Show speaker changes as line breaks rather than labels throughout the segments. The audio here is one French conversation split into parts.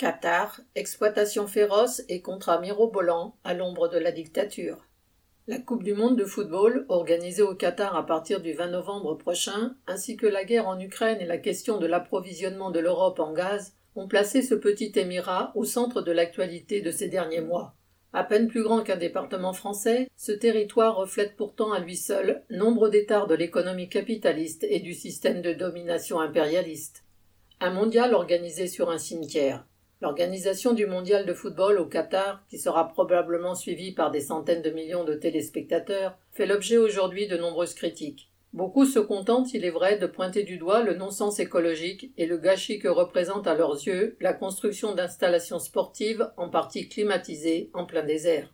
Qatar, exploitation féroce et contrat mirobolant à l'ombre de la dictature. La Coupe du monde de football, organisée au Qatar à partir du 20 novembre prochain, ainsi que la guerre en Ukraine et la question de l'approvisionnement de l'Europe en gaz, ont placé ce petit émirat au centre de l'actualité de ces derniers mois. À peine plus grand qu'un département français, ce territoire reflète pourtant à lui seul nombre d'états de l'économie capitaliste et du système de domination impérialiste. Un mondial organisé sur un cimetière. L'organisation du mondial de football au Qatar, qui sera probablement suivie par des centaines de millions de téléspectateurs, fait l'objet aujourd'hui de nombreuses critiques. Beaucoup se contentent, il est vrai, de pointer du doigt le non-sens écologique et le gâchis que représente à leurs yeux la construction d'installations sportives en partie climatisées en plein désert.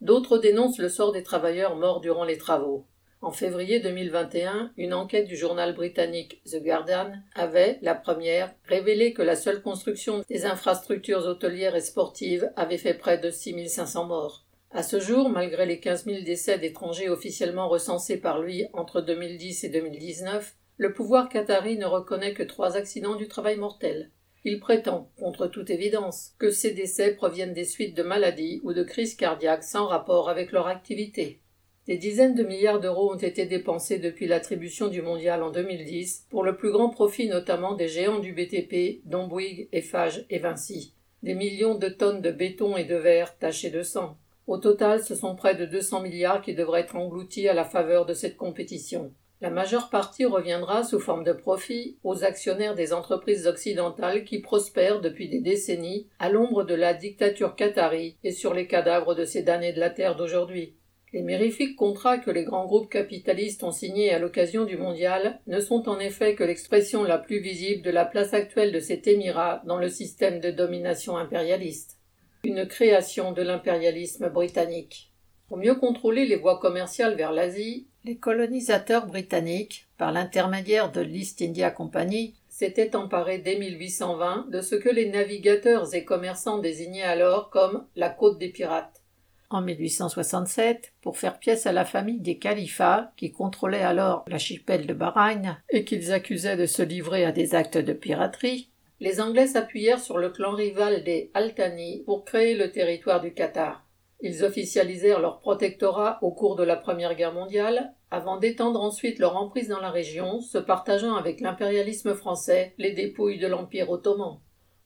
D'autres dénoncent le sort des travailleurs morts durant les travaux. En février 2021, une enquête du journal britannique The Guardian avait, la première, révélé que la seule construction des infrastructures hôtelières et sportives avait fait près de 6500 morts. À ce jour, malgré les 15 000 décès d'étrangers officiellement recensés par lui entre 2010 et 2019, le pouvoir qatari ne reconnaît que trois accidents du travail mortel. Il prétend, contre toute évidence, que ces décès proviennent des suites de maladies ou de crises cardiaques sans rapport avec leur activité. Des dizaines de milliards d'euros ont été dépensés depuis l'attribution du mondial en 2010, pour le plus grand profit notamment des géants du BTP, dont Bouygues, Eiffage et Vinci. Des millions de tonnes de béton et de verre tachés de sang. Au total, ce sont près de 200 milliards qui devraient être engloutis à la faveur de cette compétition. La majeure partie reviendra sous forme de profit aux actionnaires des entreprises occidentales qui prospèrent depuis des décennies à l'ombre de la dictature qatari et sur les cadavres de ces damnés de la terre d'aujourd'hui. Les mirifiques contrats que les grands groupes capitalistes ont signés à l'occasion du mondial ne sont en effet que l'expression la plus visible de la place actuelle de cet émirat dans le système de domination impérialiste. Une création de l'impérialisme britannique. Pour mieux contrôler les voies commerciales vers l'Asie, les colonisateurs britanniques, par l'intermédiaire de l'East India Company, s'étaient emparés dès 1820 de ce que les navigateurs et commerçants désignaient alors comme la côte des pirates en 1867 pour faire pièce à la famille des califats qui contrôlaient alors l'archipel de Bahreïn et qu'ils accusaient de se livrer à des actes de piraterie, les Anglais s'appuyèrent sur le clan rival des Altani pour créer le territoire du Qatar. Ils officialisèrent leur protectorat au cours de la Première Guerre mondiale, avant d'étendre ensuite leur emprise dans la région, se partageant avec l'impérialisme français les dépouilles de l'Empire ottoman.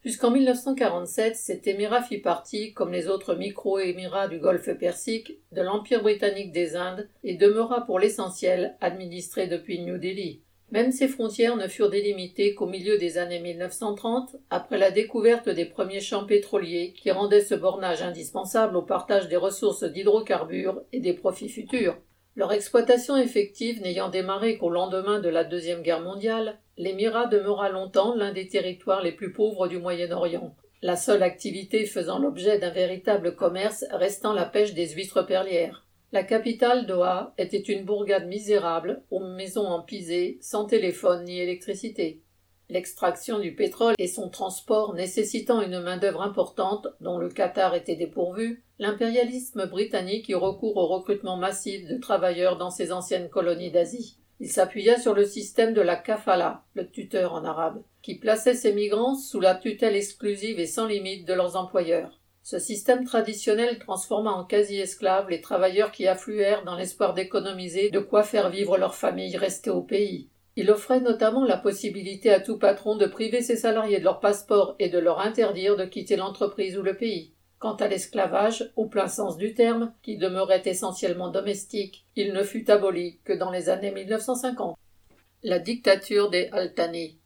Jusqu'en 1947, cet émirat fit partie, comme les autres micro-émirats du golfe Persique, de l'Empire britannique des Indes et demeura pour l'essentiel administré depuis New Delhi. Même ses frontières ne furent délimitées qu'au milieu des années 1930, après la découverte des premiers champs pétroliers qui rendaient ce bornage indispensable au partage des ressources d'hydrocarbures et des profits futurs. Leur exploitation effective n'ayant démarré qu'au lendemain de la Deuxième Guerre mondiale, l'émirat demeura longtemps l'un des territoires les plus pauvres du Moyen-Orient, la seule activité faisant l'objet d'un véritable commerce restant la pêche des huîtres perlières. La capitale, Doha, était une bourgade misérable, aux maisons en pisé, sans téléphone ni électricité. L'extraction du pétrole et son transport nécessitant une main-d'œuvre importante, dont le Qatar était dépourvu, l'impérialisme britannique eut recours au recrutement massif de travailleurs dans ses anciennes colonies d'Asie. Il s'appuya sur le système de la kafala, le tuteur en arabe, qui plaçait ces migrants sous la tutelle exclusive et sans limite de leurs employeurs. Ce système traditionnel transforma en quasi-esclaves les travailleurs qui affluèrent dans l'espoir d'économiser de quoi faire vivre leurs familles restées au pays. Il offrait notamment la possibilité à tout patron de priver ses salariés de leur passeport et de leur interdire de quitter l'entreprise ou le pays. Quant à l'esclavage, au plein sens du terme, qui demeurait essentiellement domestique, il ne fut aboli que dans les années 1950. La dictature des Altani.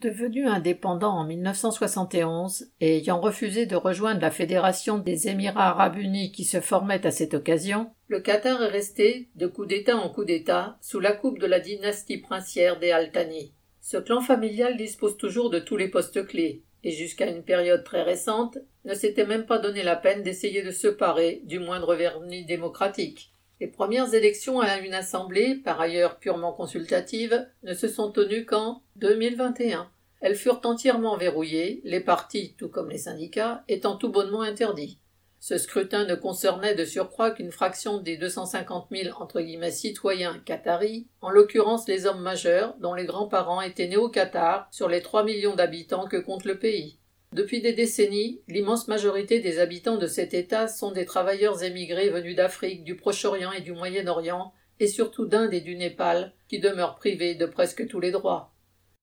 Devenu indépendant en 1971 et ayant refusé de rejoindre la Fédération des Émirats arabes unis qui se formait à cette occasion, le Qatar est resté, de coup d'État en coup d'État, sous la coupe de la dynastie princière des Altani. Ce clan familial dispose toujours de tous les postes clés, et jusqu'à une période très récente, ne s'était même pas donné la peine d'essayer de se parer du moindre vernis démocratique. Les premières élections à une assemblée, par ailleurs purement consultative, ne se sont tenues qu'en 2021. Elles furent entièrement verrouillées, les partis, tout comme les syndicats, étant tout bonnement interdits. Ce scrutin ne concernait de surcroît qu'une fraction des 250 000 entre guillemets citoyens qataris, en l'occurrence les hommes majeurs dont les grands-parents étaient nés au Qatar sur les 3 millions d'habitants que compte le pays. Depuis des décennies, l'immense majorité des habitants de cet État sont des travailleurs émigrés venus d'Afrique, du Proche-Orient et du Moyen-Orient, et surtout d'Inde et du Népal, qui demeurent privés de presque tous les droits.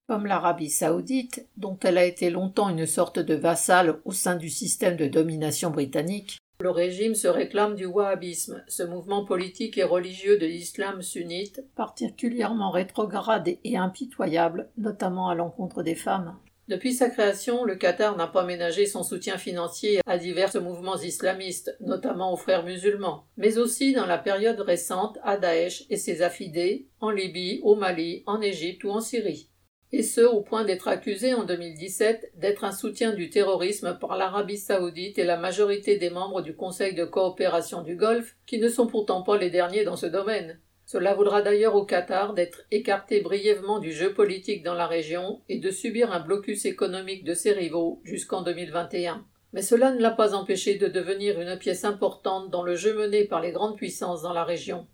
Comme l'Arabie saoudite, dont elle a été longtemps une sorte de vassale au sein du système de domination britannique, le régime se réclame du wahhabisme, ce mouvement politique et religieux de l'islam sunnite, particulièrement rétrograde et impitoyable, notamment à l'encontre des femmes. Depuis sa création, le Qatar n'a pas ménagé son soutien financier à divers mouvements islamistes, notamment aux frères musulmans, mais aussi dans la période récente à Daesh et ses affidés, en Libye, au Mali, en Égypte ou en Syrie. Et ce, au point d'être accusé en 2017 d'être un soutien du terrorisme par l'Arabie saoudite et la majorité des membres du Conseil de coopération du Golfe, qui ne sont pourtant pas les derniers dans ce domaine. Cela vaudra d'ailleurs au Qatar d'être écarté brièvement du jeu politique dans la région et de subir un blocus économique de ses rivaux jusqu'en 2021. Mais cela ne l'a pas empêché de devenir une pièce importante dans le jeu mené par les grandes puissances dans la région.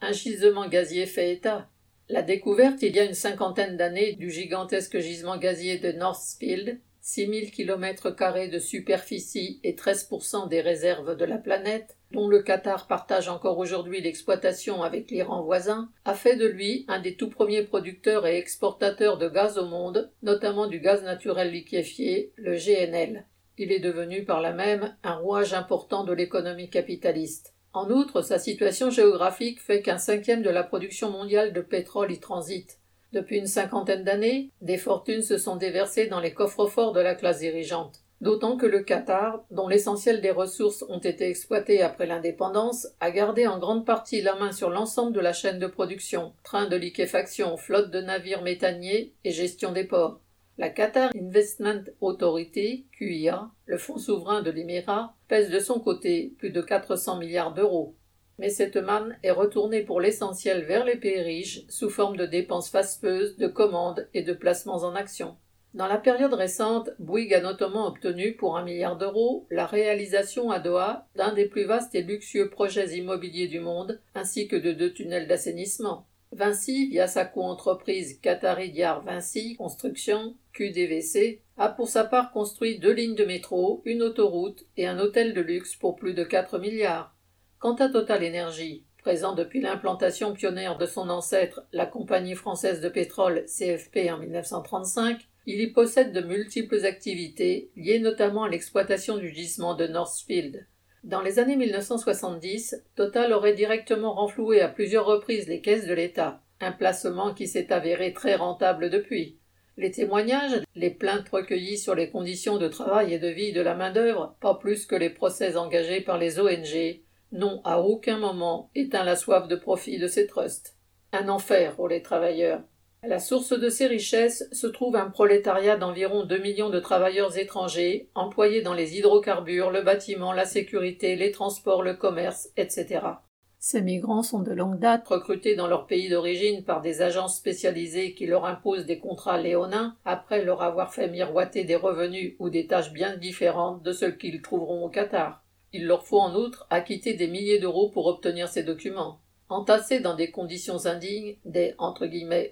Un gisement gazier fait état. La découverte il y a une cinquantaine d'années du gigantesque gisement gazier de Northfield 6000 km de superficie et 13% des réserves de la planète, dont le Qatar partage encore aujourd'hui l'exploitation avec l'Iran voisin, a fait de lui un des tout premiers producteurs et exportateurs de gaz au monde, notamment du gaz naturel liquéfié, le GNL. Il est devenu par là même un rouage important de l'économie capitaliste. En outre, sa situation géographique fait qu'un cinquième de la production mondiale de pétrole y transite. Depuis une cinquantaine d'années, des fortunes se sont déversées dans les coffres forts de la classe dirigeante. D'autant que le Qatar, dont l'essentiel des ressources ont été exploitées après l'indépendance, a gardé en grande partie la main sur l'ensemble de la chaîne de production, trains de liquéfaction, flotte de navires méthaniers et gestion des ports. La Qatar Investment Authority, QIA, le fonds souverain de l'Émirat, pèse de son côté plus de 400 milliards d'euros mais cette manne est retournée pour l'essentiel vers les pays riches sous forme de dépenses fastueuses, de commandes et de placements en actions. Dans la période récente, Bouygues a notamment obtenu pour un milliard d'euros la réalisation à Doha d'un des plus vastes et luxueux projets immobiliers du monde, ainsi que de deux tunnels d'assainissement. Vinci, via sa coentreprise Qatari Diar Vinci Construction, QDVC, a pour sa part construit deux lignes de métro, une autoroute et un hôtel de luxe pour plus de 4 milliards. Quant à Total Energy, présent depuis l'implantation pionnière de son ancêtre, la compagnie française de pétrole CFP en 1935, il y possède de multiples activités, liées notamment à l'exploitation du gisement de Northfield. Dans les années 1970, Total aurait directement renfloué à plusieurs reprises les caisses de l'État, un placement qui s'est avéré très rentable depuis. Les témoignages, les plaintes recueillies sur les conditions de travail et de vie de la main-d'œuvre, pas plus que les procès engagés par les ONG, n'ont à aucun moment éteint la soif de profit de ces trusts. Un enfer pour les travailleurs. À la source de ces richesses se trouve un prolétariat d'environ deux millions de travailleurs étrangers, employés dans les hydrocarbures, le bâtiment, la sécurité, les transports, le commerce, etc. Ces migrants sont de longue date recrutés dans leur pays d'origine par des agences spécialisées qui leur imposent des contrats léonins après leur avoir fait miroiter des revenus ou des tâches bien différentes de ceux qu'ils trouveront au Qatar. Il leur faut en outre acquitter des milliers d'euros pour obtenir ces documents. Entassés dans des conditions indignes, des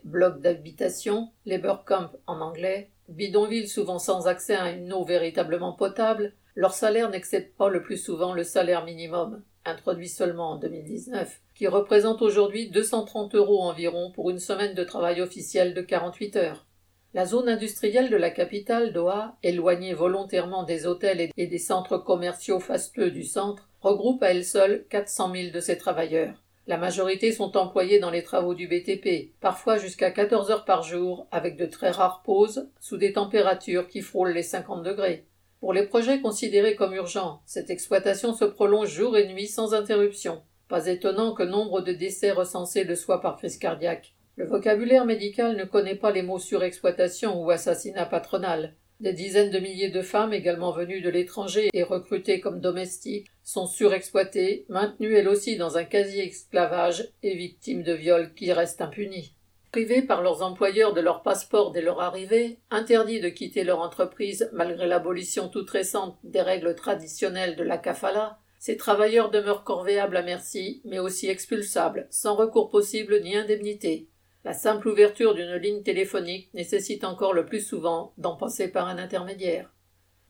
blocs d'habitation, labor camp en anglais, bidonvilles souvent sans accès à une eau véritablement potable, leur salaire n'excède pas le plus souvent le salaire minimum, introduit seulement en 2019, qui représente aujourd'hui 230 euros environ pour une semaine de travail officiel de 48 heures. La zone industrielle de la capitale, Doha, éloignée volontairement des hôtels et des centres commerciaux fastueux du centre, regroupe à elle seule 400 000 de ses travailleurs. La majorité sont employés dans les travaux du BTP, parfois jusqu'à 14 heures par jour, avec de très rares pauses, sous des températures qui frôlent les 50 degrés. Pour les projets considérés comme urgents, cette exploitation se prolonge jour et nuit sans interruption. Pas étonnant que nombre de décès recensés le soient par crise cardiaque. Le vocabulaire médical ne connaît pas les mots surexploitation ou assassinat patronal. Des dizaines de milliers de femmes également venues de l'étranger et recrutées comme domestiques sont surexploitées, maintenues elles aussi dans un quasi-esclavage et victimes de viols qui restent impunis. Privées par leurs employeurs de leur passeport dès leur arrivée, interdits de quitter leur entreprise malgré l'abolition toute récente des règles traditionnelles de la kafala, ces travailleurs demeurent corvéables à merci, mais aussi expulsables, sans recours possible ni indemnité. La simple ouverture d'une ligne téléphonique nécessite encore le plus souvent d'en passer par un intermédiaire.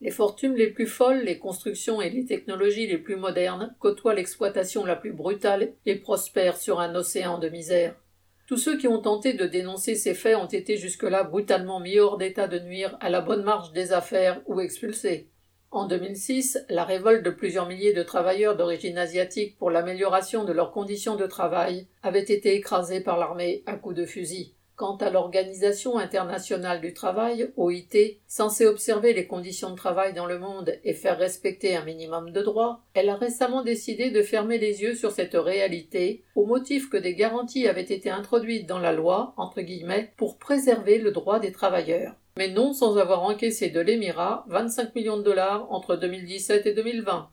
Les fortunes les plus folles, les constructions et les technologies les plus modernes côtoient l'exploitation la plus brutale et prospèrent sur un océan de misère. Tous ceux qui ont tenté de dénoncer ces faits ont été jusque-là brutalement mis hors d'état de nuire à la bonne marche des affaires ou expulsés. En 2006, la révolte de plusieurs milliers de travailleurs d'origine asiatique pour l'amélioration de leurs conditions de travail avait été écrasée par l'armée à coups de fusil. Quant à l'Organisation internationale du travail, OIT, censée observer les conditions de travail dans le monde et faire respecter un minimum de droits, elle a récemment décidé de fermer les yeux sur cette réalité au motif que des garanties avaient été introduites dans la loi, entre guillemets, pour préserver le droit des travailleurs. Mais non sans avoir encaissé de l'Émirat 25 millions de dollars entre 2017 et 2020.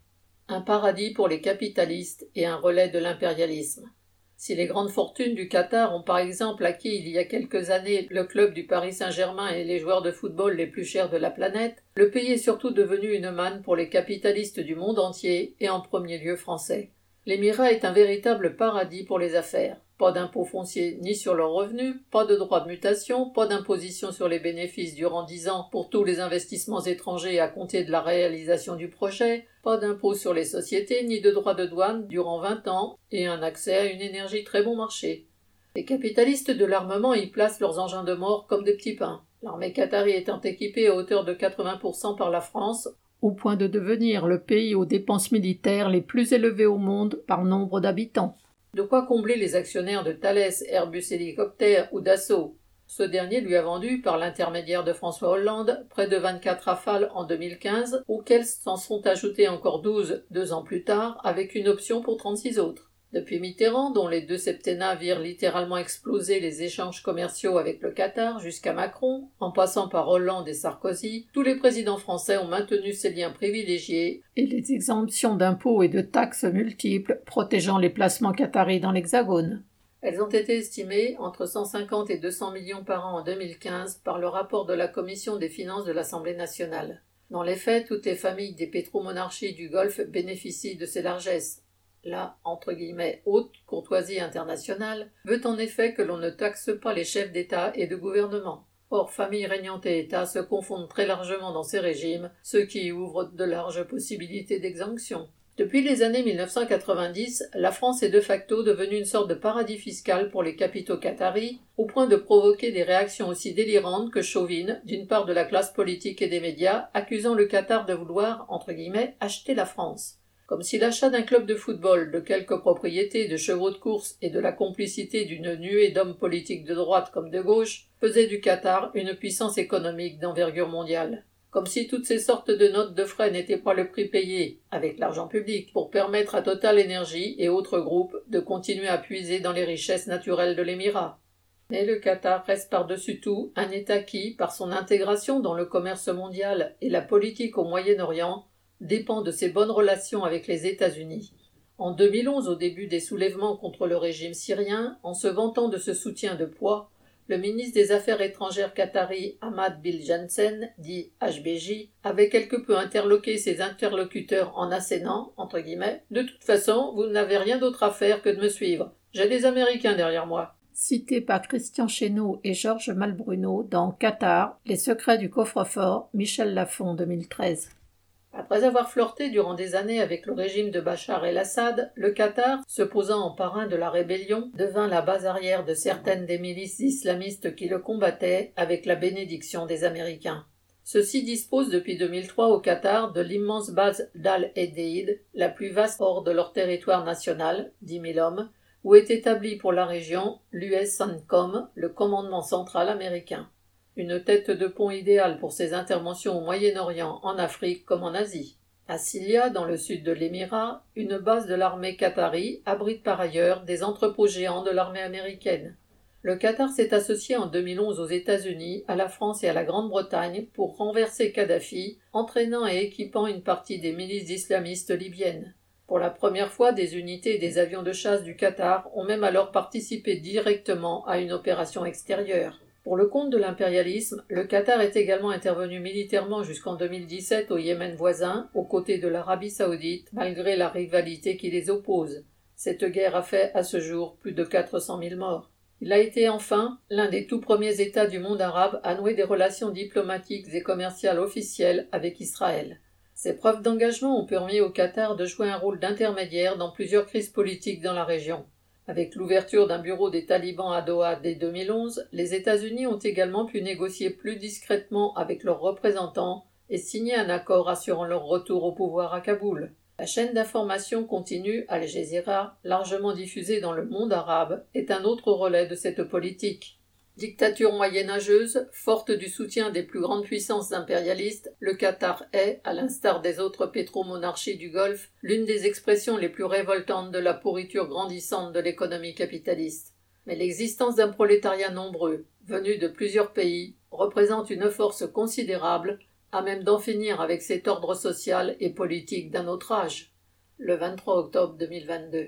Un paradis pour les capitalistes et un relais de l'impérialisme. Si les grandes fortunes du Qatar ont par exemple acquis il y a quelques années le club du Paris Saint-Germain et les joueurs de football les plus chers de la planète, le pays est surtout devenu une manne pour les capitalistes du monde entier et en premier lieu français. L'émirat est un véritable paradis pour les affaires. Pas d'impôt foncier ni sur leurs revenus, pas de droit de mutation, pas d'imposition sur les bénéfices durant dix ans pour tous les investissements étrangers à compter de la réalisation du projet, pas d'impôt sur les sociétés ni de droit de douane durant vingt ans, et un accès à une énergie très bon marché. Les capitalistes de l'armement y placent leurs engins de mort comme des petits pains. L'armée qatari étant équipée à hauteur de 80% par la France, au point de devenir le pays aux dépenses militaires les plus élevées au monde par nombre d'habitants. De quoi combler les actionnaires de Thales, Airbus Hélicoptère ou Dassault? Ce dernier lui a vendu, par l'intermédiaire de François Hollande, près de 24 rafales en 2015, auxquels s'en sont ajoutés encore 12 deux ans plus tard, avec une option pour 36 autres. Depuis Mitterrand, dont les deux septennats virent littéralement exploser les échanges commerciaux avec le Qatar, jusqu'à Macron, en passant par Hollande et Sarkozy, tous les présidents français ont maintenu ces liens privilégiés et les exemptions d'impôts et de taxes multiples protégeant les placements qataris dans l'Hexagone. Elles ont été estimées entre 150 et 200 millions par an en 2015 par le rapport de la Commission des finances de l'Assemblée nationale. Dans les faits, toutes les familles des pétromonarchies du Golfe bénéficient de ces largesses, la entre guillemets, haute courtoisie internationale veut en effet que l'on ne taxe pas les chefs d'État et de gouvernement. Or, famille régnante et État se confondent très largement dans ces régimes, ce qui ouvre de larges possibilités d'exemption. Depuis les années 1990, la France est de facto devenue une sorte de paradis fiscal pour les capitaux qataris, au point de provoquer des réactions aussi délirantes que chauvines d'une part de la classe politique et des médias, accusant le Qatar de vouloir, entre guillemets, acheter la France comme si l'achat d'un club de football, de quelques propriétés, de chevaux de course et de la complicité d'une nuée d'hommes politiques de droite comme de gauche faisait du Qatar une puissance économique d'envergure mondiale. Comme si toutes ces sortes de notes de frais n'étaient pas le prix payé, avec l'argent public, pour permettre à Total Energy et autres groupes de continuer à puiser dans les richesses naturelles de l'Émirat. Mais le Qatar reste par-dessus tout un État qui, par son intégration dans le commerce mondial et la politique au Moyen-Orient, dépend de ses bonnes relations avec les États-Unis. En 2011, au début des soulèvements contre le régime syrien, en se vantant de ce soutien de poids, le ministre des Affaires étrangères qatari Ahmad Bil Jansen, dit HBJ, avait quelque peu interloqué ses interlocuteurs en assénant, entre guillemets, De toute façon, vous n'avez rien d'autre à faire que de me suivre. J'ai des Américains derrière moi. Cité par Christian Chesneau et Georges Malbruno dans Qatar, Les secrets du coffre-fort, Michel Lafon 2013. Après avoir flirté durant des années avec le régime de Bachar el-Assad, le Qatar, se posant en parrain de la rébellion, devint la base arrière de certaines des milices islamistes qui le combattaient avec la bénédiction des Américains. Ceux-ci disposent depuis 2003 au Qatar de l'immense base d'Al-Edeid, la plus vaste hors de leur territoire national, 10 000 hommes, où est établi pour la région l'US CENTCOM, le commandement central américain une tête de pont idéale pour ses interventions au Moyen-Orient, en Afrique comme en Asie. À Silia, dans le sud de l'Émirat, une base de l'armée qatari abrite par ailleurs des entrepôts géants de l'armée américaine. Le Qatar s'est associé en 2011 aux États-Unis, à la France et à la Grande-Bretagne pour renverser Kadhafi, entraînant et équipant une partie des milices islamistes libyennes. Pour la première fois, des unités et des avions de chasse du Qatar ont même alors participé directement à une opération extérieure. Pour le compte de l'impérialisme, le Qatar est également intervenu militairement jusqu'en 2017 au Yémen voisin, aux côtés de l'Arabie saoudite, malgré la rivalité qui les oppose. Cette guerre a fait à ce jour plus de 400 000 morts. Il a été enfin l'un des tout premiers États du monde arabe à nouer des relations diplomatiques et commerciales officielles avec Israël. Ces preuves d'engagement ont permis au Qatar de jouer un rôle d'intermédiaire dans plusieurs crises politiques dans la région. Avec l'ouverture d'un bureau des talibans à Doha dès 2011, les États-Unis ont également pu négocier plus discrètement avec leurs représentants et signer un accord assurant leur retour au pouvoir à Kaboul. La chaîne d'information continue Al Jazeera, largement diffusée dans le monde arabe, est un autre relais de cette politique. Dictature moyenâgeuse, forte du soutien des plus grandes puissances impérialistes, le Qatar est, à l'instar des autres pétromonarchies du Golfe, l'une des expressions les plus révoltantes de la pourriture grandissante de l'économie capitaliste. Mais l'existence d'un prolétariat nombreux, venu de plusieurs pays, représente une force considérable à même d'en finir avec cet ordre social et politique d'un autre âge. Le 23 octobre 2022.